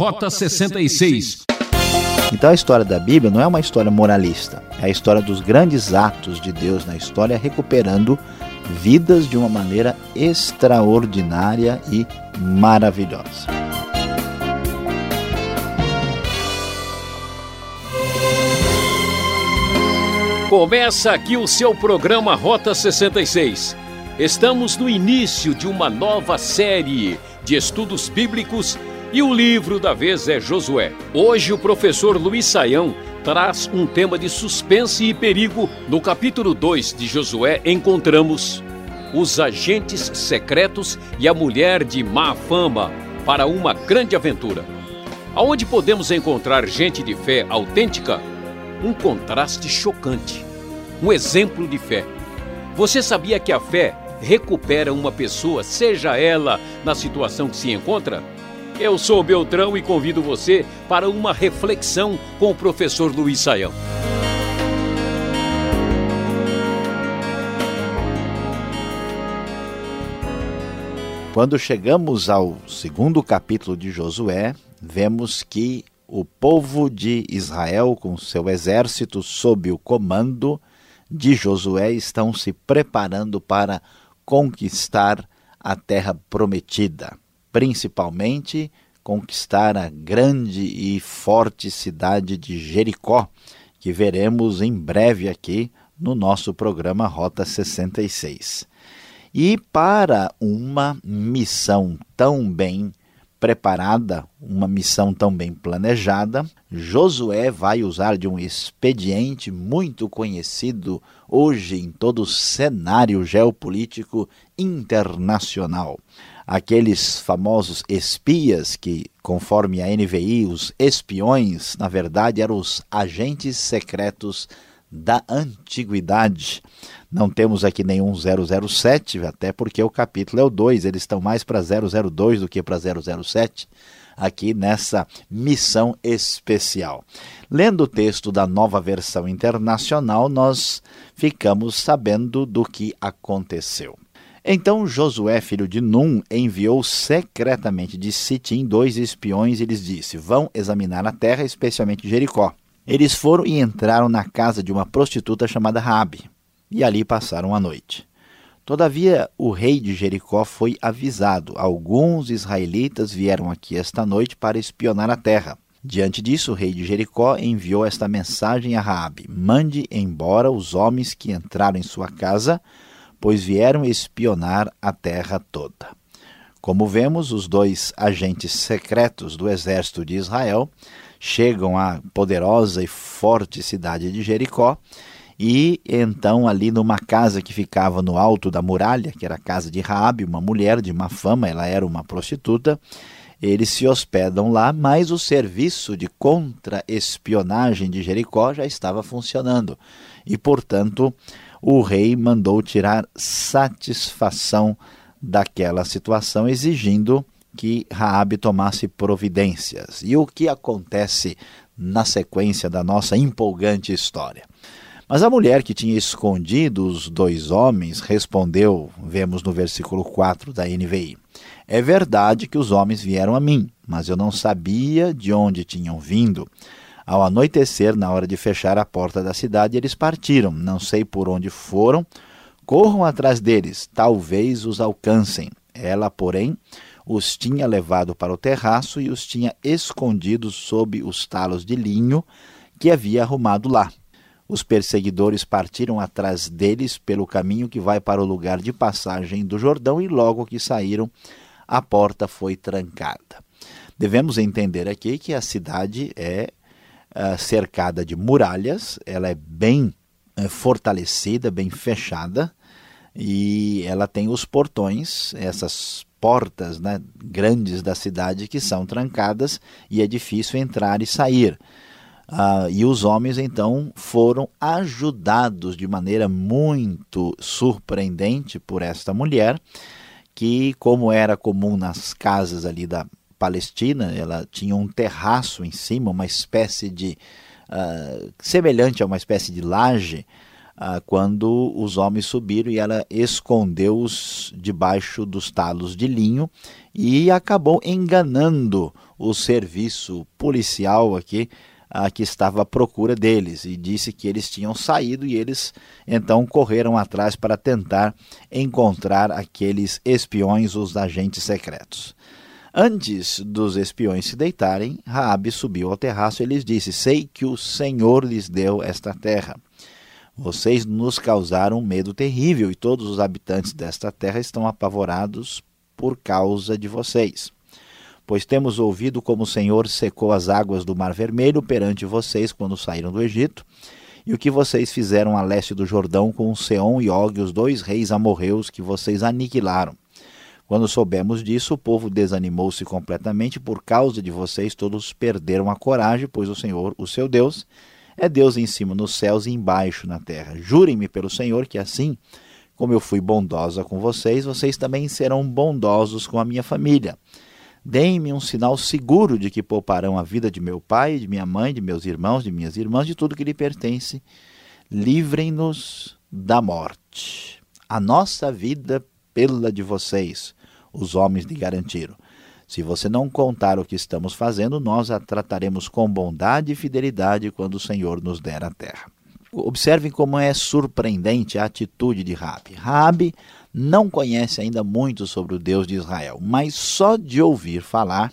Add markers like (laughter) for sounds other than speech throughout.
Rota 66. Então a história da Bíblia não é uma história moralista, é a história dos grandes atos de Deus na história, recuperando vidas de uma maneira extraordinária e maravilhosa. Começa aqui o seu programa Rota 66. Estamos no início de uma nova série de estudos bíblicos e o livro da vez é Josué. Hoje o professor Luiz Saião traz um tema de suspense e perigo. No capítulo 2 de Josué encontramos os agentes secretos e a mulher de má fama para uma grande aventura. Aonde podemos encontrar gente de fé autêntica? Um contraste chocante. Um exemplo de fé. Você sabia que a fé recupera uma pessoa, seja ela na situação que se encontra? Eu sou Beltrão e convido você para uma reflexão com o professor Luiz Saião. Quando chegamos ao segundo capítulo de Josué, vemos que o povo de Israel, com seu exército sob o comando de Josué, estão se preparando para conquistar a terra prometida principalmente conquistar a grande e forte cidade de Jericó, que veremos em breve aqui no nosso programa Rota 66. E para uma missão tão bem preparada, uma missão tão bem planejada, Josué vai usar de um expediente muito conhecido hoje em todo o cenário geopolítico internacional aqueles famosos espias que, conforme a NVI, os espiões, na verdade, eram os agentes secretos da antiguidade. Não temos aqui nenhum 007, até porque o capítulo é o 2, eles estão mais para 002 do que para 007, aqui nessa missão especial. Lendo o texto da nova versão internacional, nós ficamos sabendo do que aconteceu. Então Josué, filho de Num, enviou secretamente de Sitim dois espiões e lhes disse: Vão examinar a terra, especialmente Jericó. Eles foram e entraram na casa de uma prostituta chamada Rabi, e ali passaram a noite. Todavia, o rei de Jericó foi avisado. Alguns israelitas vieram aqui esta noite para espionar a terra. Diante disso, o rei de Jericó enviou esta mensagem a Raabe: Mande embora os homens que entraram em sua casa pois vieram espionar a terra toda. Como vemos, os dois agentes secretos do exército de Israel chegam à poderosa e forte cidade de Jericó e então ali numa casa que ficava no alto da muralha, que era a casa de Raabe, uma mulher de má fama, ela era uma prostituta, eles se hospedam lá, mas o serviço de contra-espionagem de Jericó já estava funcionando. E, portanto, o rei mandou tirar satisfação daquela situação, exigindo que Raabe tomasse providências. E o que acontece na sequência da nossa empolgante história? Mas a mulher que tinha escondido os dois homens respondeu, vemos no versículo 4 da NVI: É verdade que os homens vieram a mim, mas eu não sabia de onde tinham vindo. Ao anoitecer, na hora de fechar a porta da cidade, eles partiram. Não sei por onde foram. Corram atrás deles, talvez os alcancem. Ela, porém, os tinha levado para o terraço e os tinha escondidos sob os talos de linho que havia arrumado lá. Os perseguidores partiram atrás deles pelo caminho que vai para o lugar de passagem do Jordão e logo que saíram, a porta foi trancada. Devemos entender aqui que a cidade é uh, cercada de muralhas, ela é bem uh, fortalecida, bem fechada, e ela tem os portões, essas portas né, grandes da cidade que são trancadas e é difícil entrar e sair. Uh, e os homens então foram ajudados de maneira muito surpreendente por esta mulher, que, como era comum nas casas ali da, Palestina, ela tinha um terraço em cima, uma espécie de. Uh, semelhante a uma espécie de laje, ah, quando os homens subiram e ela escondeu-os debaixo dos talos de linho e acabou enganando o serviço policial aqui ah, que estava à procura deles e disse que eles tinham saído e eles então correram atrás para tentar encontrar aqueles espiões, os agentes secretos. Antes dos espiões se deitarem, Raabe subiu ao terraço e lhes disse: Sei que o Senhor lhes deu esta terra. Vocês nos causaram um medo terrível e todos os habitantes desta terra estão apavorados por causa de vocês. Pois temos ouvido como o Senhor secou as águas do Mar Vermelho perante vocês quando saíram do Egito, e o que vocês fizeram a leste do Jordão com Seom e Og, os dois reis amorreus que vocês aniquilaram. Quando soubemos disso, o povo desanimou-se completamente por causa de vocês, todos perderam a coragem, pois o Senhor, o seu Deus, é Deus em cima nos céus e embaixo na terra. Jurem-me pelo Senhor que assim como eu fui bondosa com vocês, vocês também serão bondosos com a minha família. Deem-me um sinal seguro de que pouparão a vida de meu pai, de minha mãe, de meus irmãos, de minhas irmãs, de tudo que lhe pertence. Livrem-nos da morte. A nossa vida pela de vocês os homens lhe garantiram. Se você não contar o que estamos fazendo, nós a trataremos com bondade e fidelidade quando o Senhor nos der a terra. Observem como é surpreendente a atitude de Rabi. Rabi não conhece ainda muito sobre o Deus de Israel, mas só de ouvir falar,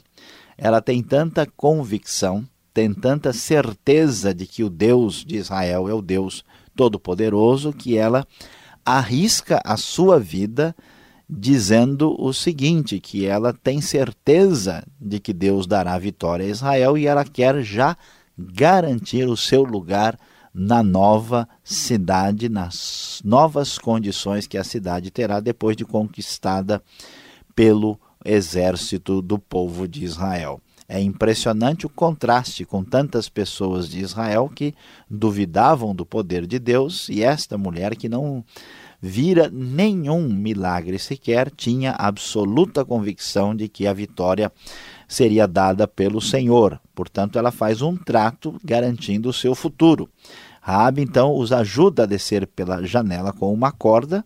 ela tem tanta convicção, tem tanta certeza de que o Deus de Israel é o Deus Todo-Poderoso, que ela arrisca a sua vida dizendo o seguinte: que ela tem certeza de que Deus dará vitória a Israel e ela quer já garantir o seu lugar na nova cidade, nas novas condições que a cidade terá depois de conquistada pelo exército do povo de Israel. É impressionante o contraste com tantas pessoas de Israel que duvidavam do poder de Deus e esta mulher que não vira nenhum milagre sequer, tinha absoluta convicção de que a vitória seria dada pelo Senhor. Portanto, ela faz um trato garantindo o seu futuro. Raabe então os ajuda a descer pela janela com uma corda,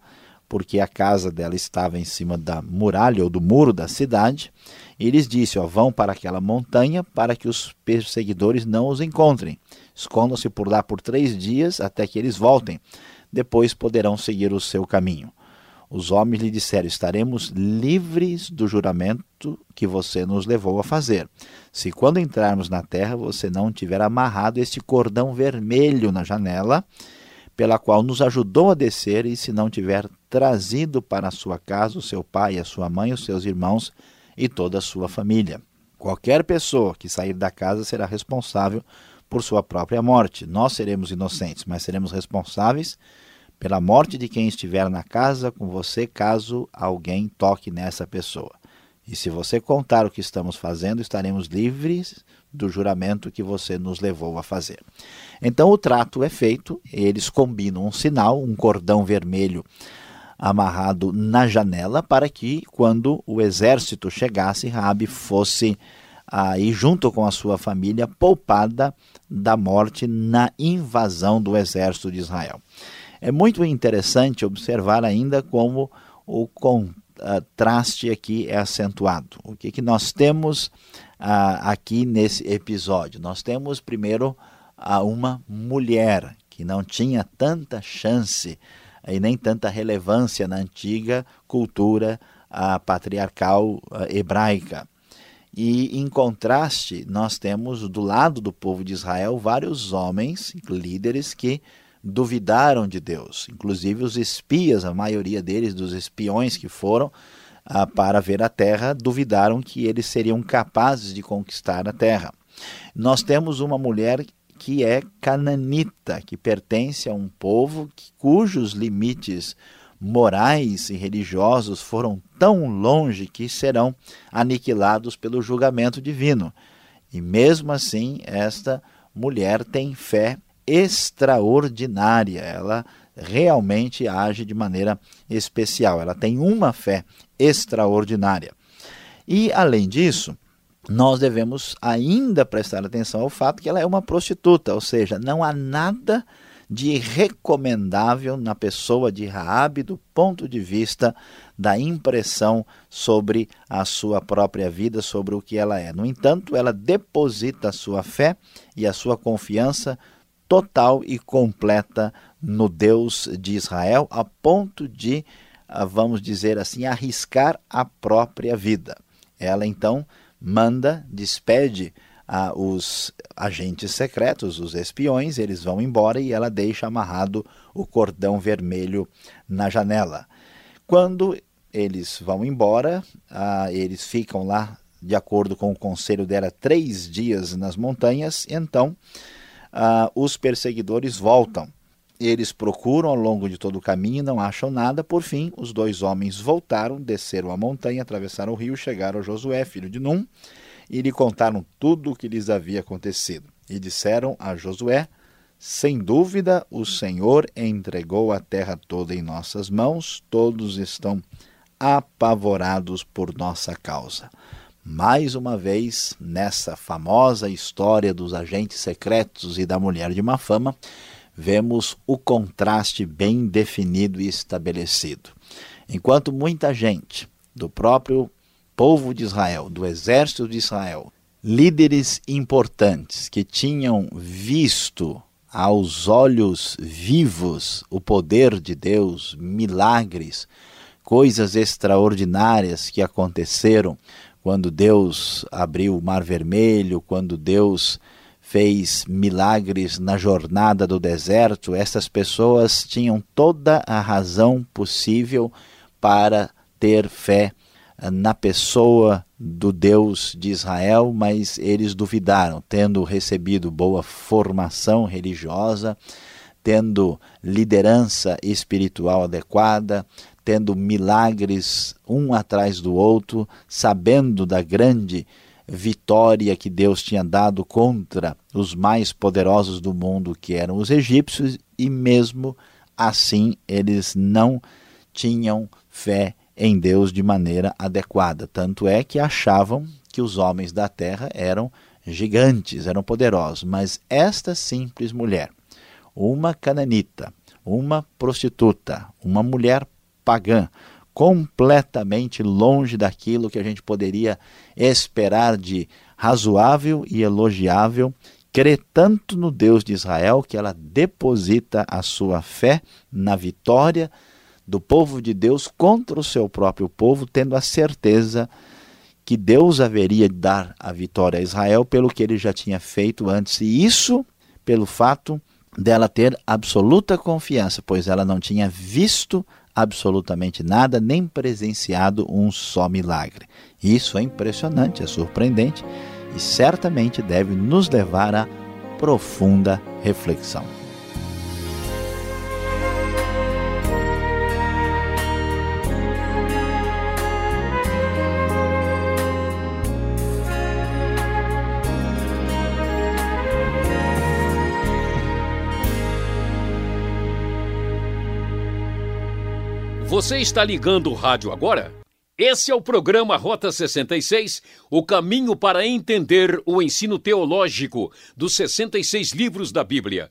porque a casa dela estava em cima da muralha ou do muro da cidade. E lhes disse: ó, vão para aquela montanha para que os perseguidores não os encontrem. Escondam-se por lá por três dias até que eles voltem depois poderão seguir o seu caminho. Os homens lhe disseram: Estaremos livres do juramento que você nos levou a fazer. Se quando entrarmos na terra você não tiver amarrado este cordão vermelho na janela, pela qual nos ajudou a descer, e se não tiver trazido para a sua casa o seu pai, a sua mãe, os seus irmãos e toda a sua família. Qualquer pessoa que sair da casa será responsável por sua própria morte. Nós seremos inocentes, mas seremos responsáveis pela morte de quem estiver na casa com você, caso alguém toque nessa pessoa. E se você contar o que estamos fazendo, estaremos livres do juramento que você nos levou a fazer. Então o trato é feito, eles combinam um sinal, um cordão vermelho amarrado na janela, para que quando o exército chegasse, Rabi fosse aí junto com a sua família poupada da morte na invasão do exército de Israel. É muito interessante observar ainda como o contraste aqui é acentuado. O que, que nós temos uh, aqui nesse episódio? Nós temos primeiro uh, uma mulher que não tinha tanta chance e nem tanta relevância na antiga cultura uh, patriarcal hebraica. E em contraste, nós temos do lado do povo de Israel vários homens, líderes que duvidaram de Deus, inclusive os espias, a maioria deles, dos espiões que foram ah, para ver a terra, duvidaram que eles seriam capazes de conquistar a terra. Nós temos uma mulher que é cananita, que pertence a um povo que, cujos limites morais e religiosos foram tão longe que serão aniquilados pelo julgamento divino. E mesmo assim, esta mulher tem fé extraordinária, ela realmente age de maneira especial, ela tem uma fé extraordinária. E, além disso, nós devemos ainda prestar atenção ao fato que ela é uma prostituta, ou seja, não há nada de recomendável na pessoa de Raabe do ponto de vista da impressão sobre a sua própria vida, sobre o que ela é. No entanto, ela deposita a sua fé e a sua confiança total e completa no Deus de Israel, a ponto de, ah, vamos dizer assim, arriscar a própria vida. Ela então manda, despede ah, os agentes secretos, os espiões, eles vão embora e ela deixa amarrado o cordão vermelho na janela. Quando eles vão embora, ah, eles ficam lá, de acordo com o conselho dela, três dias nas montanhas, então ah, os perseguidores voltam. Eles procuram ao longo de todo o caminho, não acham nada. Por fim, os dois homens voltaram, desceram a montanha, atravessaram o rio, chegaram a Josué, filho de Num, e lhe contaram tudo o que lhes havia acontecido. E disseram a Josué: Sem dúvida, o Senhor entregou a terra toda em nossas mãos, todos estão apavorados por nossa causa. Mais uma vez, nessa famosa história dos agentes secretos e da mulher de má fama, vemos o contraste bem definido e estabelecido. Enquanto muita gente do próprio povo de Israel, do exército de Israel, líderes importantes que tinham visto aos olhos vivos o poder de Deus, milagres, coisas extraordinárias que aconteceram quando Deus abriu o Mar Vermelho, quando Deus fez milagres na jornada do deserto, essas pessoas tinham toda a razão possível para ter fé na pessoa do Deus de Israel, mas eles duvidaram, tendo recebido boa formação religiosa, tendo liderança espiritual adequada, tendo milagres um atrás do outro, sabendo da grande vitória que Deus tinha dado contra os mais poderosos do mundo, que eram os egípcios, e mesmo assim eles não tinham fé em Deus de maneira adequada. Tanto é que achavam que os homens da terra eram gigantes, eram poderosos. Mas esta simples mulher, uma cananita, uma prostituta, uma mulher pagã, completamente longe daquilo que a gente poderia esperar de razoável e elogiável, crê tanto no Deus de Israel que ela deposita a sua fé na vitória do povo de Deus contra o seu próprio povo, tendo a certeza que Deus haveria de dar a vitória a Israel pelo que ele já tinha feito antes, e isso pelo fato dela ter absoluta confiança, pois ela não tinha visto absolutamente nada, nem presenciado um só milagre. Isso é impressionante, é surpreendente e certamente deve nos levar a profunda reflexão. Você está ligando o rádio agora? Esse é o programa Rota 66, o caminho para entender o ensino teológico dos 66 livros da Bíblia.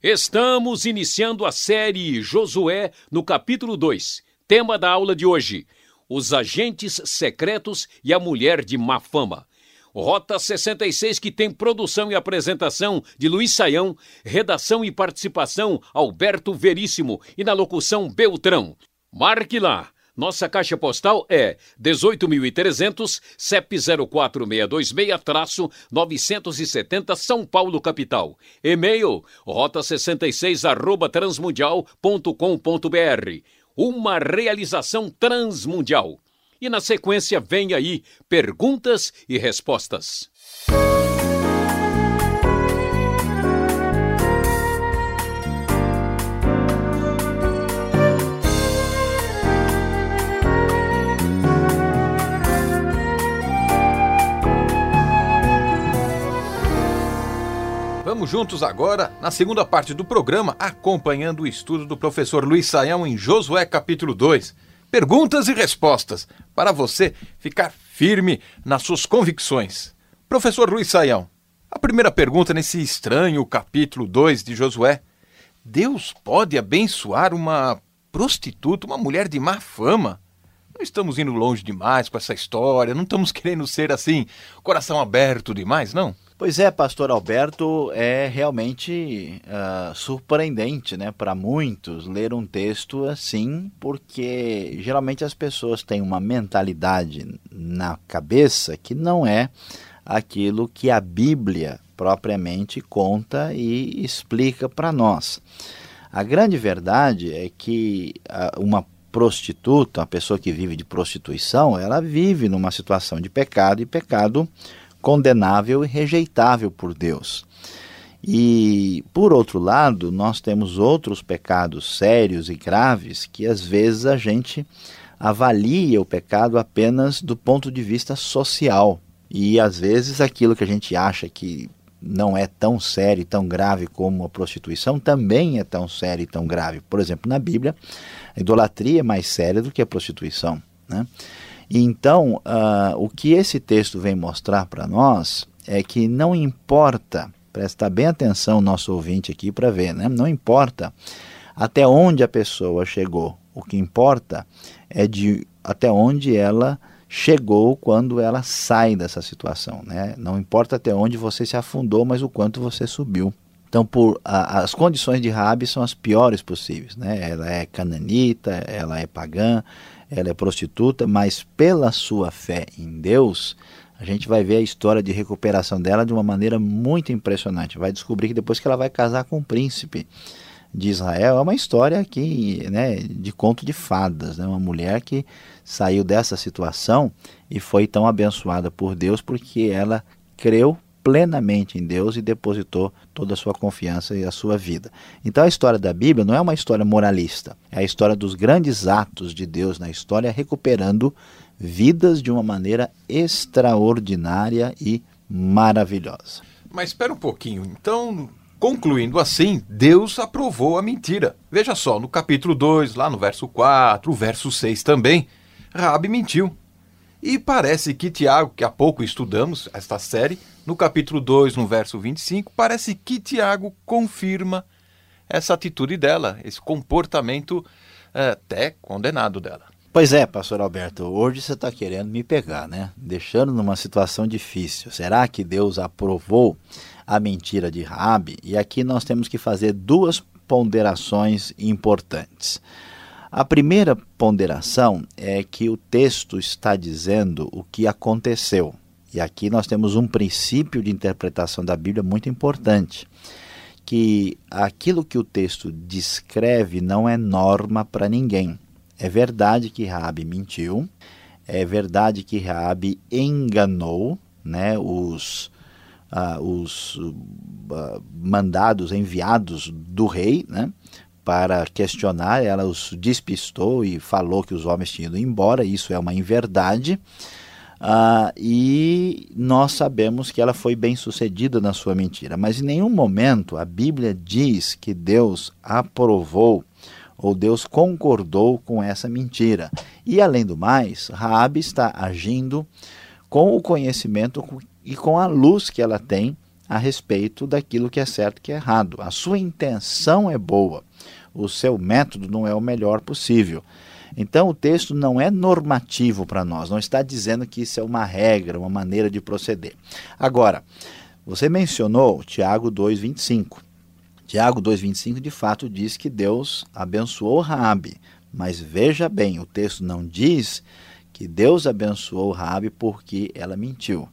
Estamos iniciando a série Josué no capítulo 2. Tema da aula de hoje: Os agentes secretos e a mulher de má fama. Rota 66, que tem produção e apresentação de Luiz Saião, redação e participação Alberto Veríssimo e na locução Beltrão. Marque lá. Nossa caixa postal é 18.300, CEP 04626-970 São Paulo, capital. E-mail rota66 arroba transmundial.com.br. Uma realização transmundial. E na sequência vem aí perguntas e respostas. Vamos juntos agora na segunda parte do programa, acompanhando o estudo do professor Luiz Saião em Josué capítulo 2. Perguntas e respostas para você ficar firme nas suas convicções. Professor Luiz Saião, a primeira pergunta nesse estranho capítulo 2 de Josué: Deus pode abençoar uma prostituta, uma mulher de má fama? Não estamos indo longe demais com essa história, não estamos (laughs) querendo ser assim, coração aberto demais, não? Pois é, pastor Alberto, é realmente uh, surpreendente né, para muitos ler um texto assim, porque geralmente as pessoas têm uma mentalidade na cabeça que não é aquilo que a Bíblia propriamente conta e explica para nós. A grande verdade é que uh, uma prostituta, uma pessoa que vive de prostituição, ela vive numa situação de pecado e pecado condenável e rejeitável por Deus. E, por outro lado, nós temos outros pecados sérios e graves que às vezes a gente avalia o pecado apenas do ponto de vista social. E às vezes aquilo que a gente acha que não é tão sério e tão grave como a prostituição também é tão sério e tão grave. Por exemplo, na Bíblia, a idolatria é mais séria do que a prostituição. Né? Então, uh, o que esse texto vem mostrar para nós é que não importa, presta bem atenção nosso ouvinte aqui para ver, né? não importa até onde a pessoa chegou, o que importa é de até onde ela chegou quando ela sai dessa situação. Né? Não importa até onde você se afundou, mas o quanto você subiu. Então, por, a, as condições de Rabi são as piores possíveis. Né? Ela é cananita, ela é pagã, ela é prostituta, mas pela sua fé em Deus, a gente vai ver a história de recuperação dela de uma maneira muito impressionante. Vai descobrir que depois que ela vai casar com o príncipe de Israel, é uma história que, né, de conto de fadas, né? uma mulher que saiu dessa situação e foi tão abençoada por Deus porque ela creu plenamente em Deus e depositou toda a sua confiança e a sua vida. Então a história da Bíblia não é uma história moralista, é a história dos grandes atos de Deus na história recuperando vidas de uma maneira extraordinária e maravilhosa. Mas espera um pouquinho, então Concluindo assim, Deus aprovou a mentira. Veja só, no capítulo 2, lá no verso 4, o verso 6 também, Rabi mentiu. E parece que Tiago, que há pouco estudamos esta série, no capítulo 2, no verso 25, parece que Tiago confirma essa atitude dela, esse comportamento é, até condenado dela. Pois é, pastor Alberto, hoje você está querendo me pegar, né? Deixando numa situação difícil. Será que Deus aprovou a mentira de Rabi? E aqui nós temos que fazer duas ponderações importantes. A primeira ponderação é que o texto está dizendo o que aconteceu. E aqui nós temos um princípio de interpretação da Bíblia muito importante, que aquilo que o texto descreve não é norma para ninguém. É verdade que Raabe mentiu, é verdade que Raabe enganou, né, os uh, os uh, mandados enviados do rei, né, para questionar, ela os despistou e falou que os homens tinham ido embora, isso é uma inverdade. Uh, e nós sabemos que ela foi bem sucedida na sua mentira, mas em nenhum momento a Bíblia diz que Deus aprovou ou Deus concordou com essa mentira. E além do mais, Raabe está agindo com o conhecimento e com a luz que ela tem a respeito daquilo que é certo e que é errado. A sua intenção é boa o seu método não é o melhor possível. Então o texto não é normativo para nós, não está dizendo que isso é uma regra, uma maneira de proceder. Agora, você mencionou Tiago 2,25. Tiago 2,25 de fato diz que Deus abençoou Raabe, mas veja bem, o texto não diz que Deus abençoou Raabe porque ela mentiu.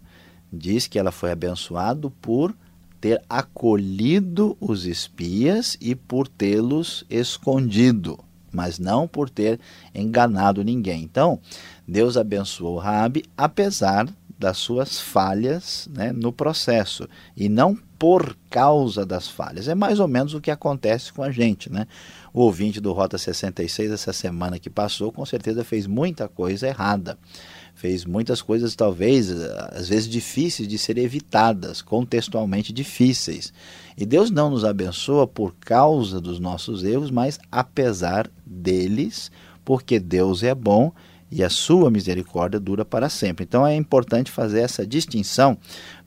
Diz que ela foi abençoada por ter acolhido os espias e por tê-los escondido, mas não por ter enganado ninguém. Então, Deus abençoou Rabi apesar das suas falhas né, no processo e não por causa das falhas. É mais ou menos o que acontece com a gente. Né? O ouvinte do Rota 66, essa semana que passou, com certeza fez muita coisa errada fez muitas coisas talvez às vezes difíceis de serem evitadas, contextualmente difíceis. E Deus não nos abençoa por causa dos nossos erros, mas apesar deles, porque Deus é bom e a sua misericórdia dura para sempre. Então é importante fazer essa distinção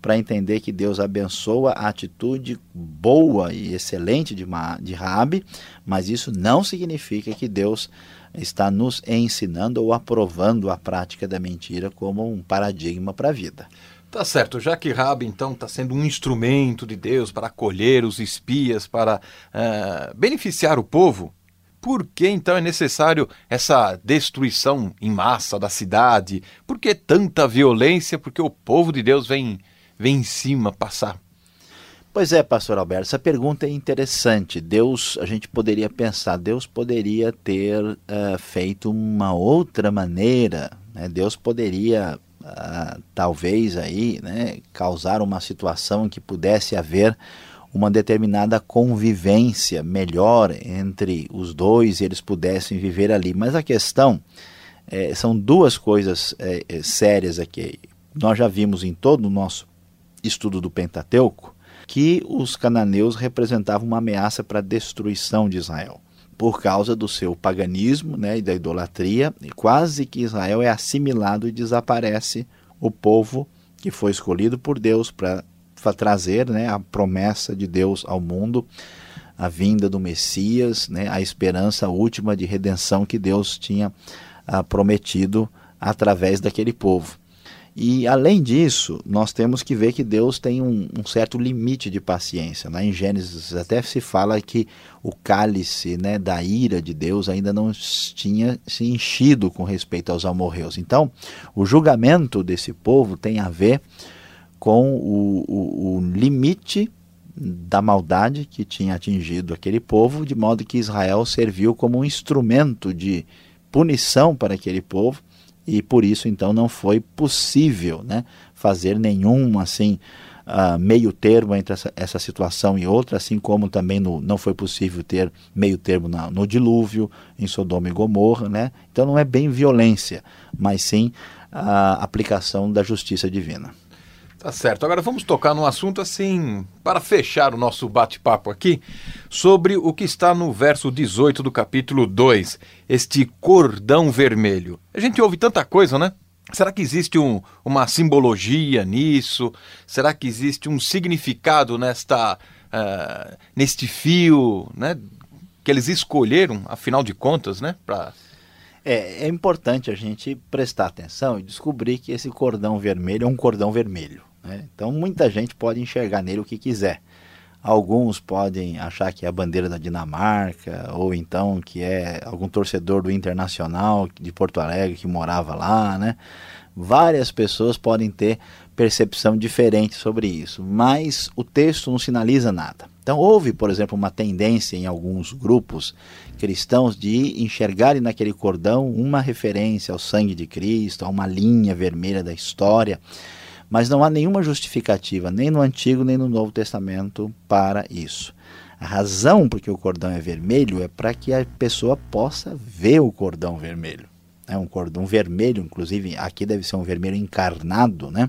para entender que Deus abençoa a atitude boa e excelente de, de Raabe, mas isso não significa que Deus está nos ensinando ou aprovando a prática da mentira como um paradigma para a vida. Tá certo, já que Rabi então está sendo um instrumento de Deus para acolher os espias, para uh, beneficiar o povo, por que então é necessário essa destruição em massa da cidade? Por que tanta violência? Porque o povo de Deus vem, vem em cima passar. Pois é, pastor Alberto, essa pergunta é interessante. Deus, a gente poderia pensar, Deus poderia ter uh, feito uma outra maneira, né? Deus poderia uh, talvez aí, né, causar uma situação que pudesse haver uma determinada convivência melhor entre os dois e eles pudessem viver ali. Mas a questão é, são duas coisas é, é, sérias aqui. Nós já vimos em todo o nosso estudo do Pentateuco que os cananeus representavam uma ameaça para a destruição de Israel por causa do seu paganismo né, e da idolatria, e quase que Israel é assimilado e desaparece o povo que foi escolhido por Deus para trazer né, a promessa de Deus ao mundo, a vinda do Messias, né, a esperança última de redenção que Deus tinha ah, prometido através daquele povo. E além disso, nós temos que ver que Deus tem um, um, certo limite de paciência. Lá em Gênesis até se fala que o cálice né, da ira de Deus ainda não tinha se enchido com respeito aos amorreus. Então, o julgamento desse povo tem a ver com o, o, o limite da maldade que tinha atingido aquele povo, de modo que Israel serviu como um instrumento de punição para aquele povo e por isso então não foi possível né, fazer nenhum assim uh, meio termo entre essa, essa, situação e outra, assim como também no, não foi possível ter meio termo na, no dilúvio, em Sodoma e Gomorra, né? Então não é bem violência, mas sim a aplicação da justiça divina. Tá certo. Agora vamos tocar num assunto assim, para fechar o nosso bate-papo aqui, sobre o que está no verso 18 do capítulo 2, este cordão vermelho. A gente ouve tanta coisa, né? Será que existe um, uma simbologia nisso? Será que existe um significado nesta, uh, neste fio, né? Que eles escolheram, afinal de contas, né? Pra... É, é importante a gente prestar atenção e descobrir que esse cordão vermelho é um cordão vermelho. Né? Então muita gente pode enxergar nele o que quiser. Alguns podem achar que é a bandeira da Dinamarca, ou então que é algum torcedor do Internacional de Porto Alegre que morava lá, né? Várias pessoas podem ter percepção diferente sobre isso, mas o texto não sinaliza nada. Então houve, por exemplo, uma tendência em alguns grupos cristãos de enxergarem naquele cordão uma referência ao sangue de Cristo, a uma linha vermelha da história mas não há nenhuma justificativa, nem no Antigo nem no Novo Testamento, para isso. A razão por que o cordão é vermelho é para que a pessoa possa ver o cordão vermelho. É um cordão vermelho, inclusive aqui deve ser um vermelho encarnado, né?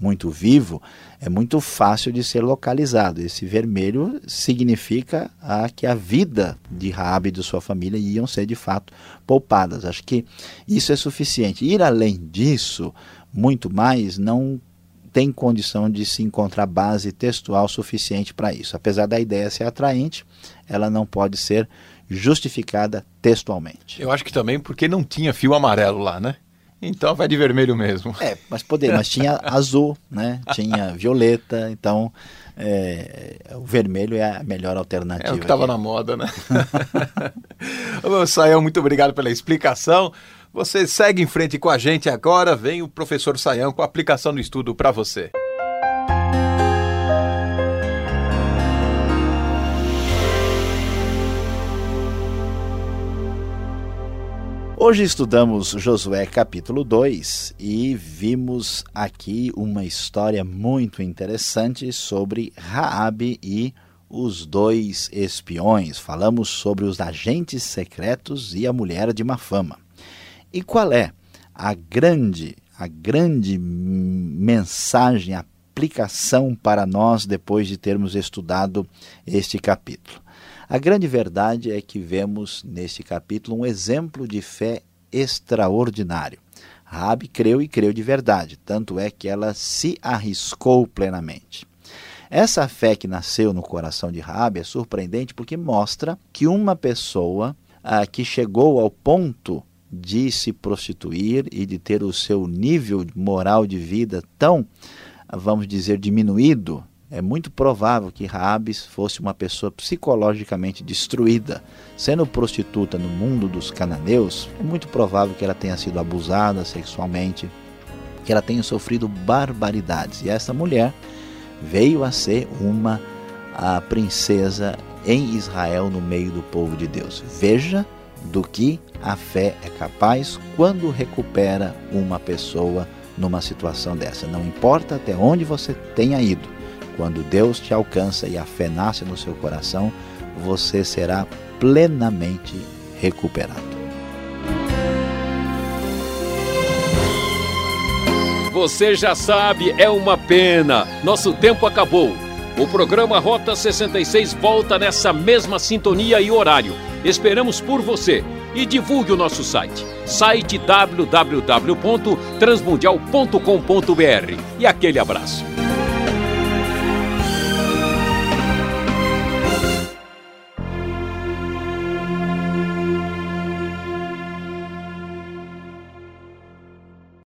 muito vivo, é muito fácil de ser localizado. Esse vermelho significa a, que a vida de Rabi e de sua família iam ser de fato poupadas. Acho que isso é suficiente. Ir além disso, muito mais, não tem condição de se encontrar base textual suficiente para isso. Apesar da ideia ser atraente, ela não pode ser justificada textualmente. Eu acho que também porque não tinha fio amarelo lá, né? Então vai de vermelho mesmo. É, mas poderia, mas tinha (laughs) azul, né? Tinha violeta, então é, o vermelho é a melhor alternativa. É o que estava na moda, né? (laughs) Sael, muito obrigado pela explicação. Você segue em frente com a gente agora, vem o professor Saião com a aplicação do estudo para você. Hoje estudamos Josué capítulo 2 e vimos aqui uma história muito interessante sobre Raabe e os dois espiões. Falamos sobre os agentes secretos e a mulher de má fama. E qual é a grande, a grande mensagem, aplicação para nós depois de termos estudado este capítulo? A grande verdade é que vemos neste capítulo um exemplo de fé extraordinário. Rabi creu e creu de verdade, tanto é que ela se arriscou plenamente. Essa fé que nasceu no coração de Rabi é surpreendente porque mostra que uma pessoa ah, que chegou ao ponto de se prostituir e de ter o seu nível moral de vida tão, vamos dizer, diminuído, é muito provável que Raabes fosse uma pessoa psicologicamente destruída. Sendo prostituta no mundo dos cananeus, é muito provável que ela tenha sido abusada sexualmente, que ela tenha sofrido barbaridades. E essa mulher veio a ser uma a princesa em Israel no meio do povo de Deus. Veja do que a fé é capaz quando recupera uma pessoa numa situação dessa. Não importa até onde você tenha ido, quando Deus te alcança e a fé nasce no seu coração, você será plenamente recuperado. Você já sabe, é uma pena. Nosso tempo acabou. O programa Rota 66 volta nessa mesma sintonia e horário. Esperamos por você e divulgue o nosso site, site www.transmundial.com.br. E aquele abraço.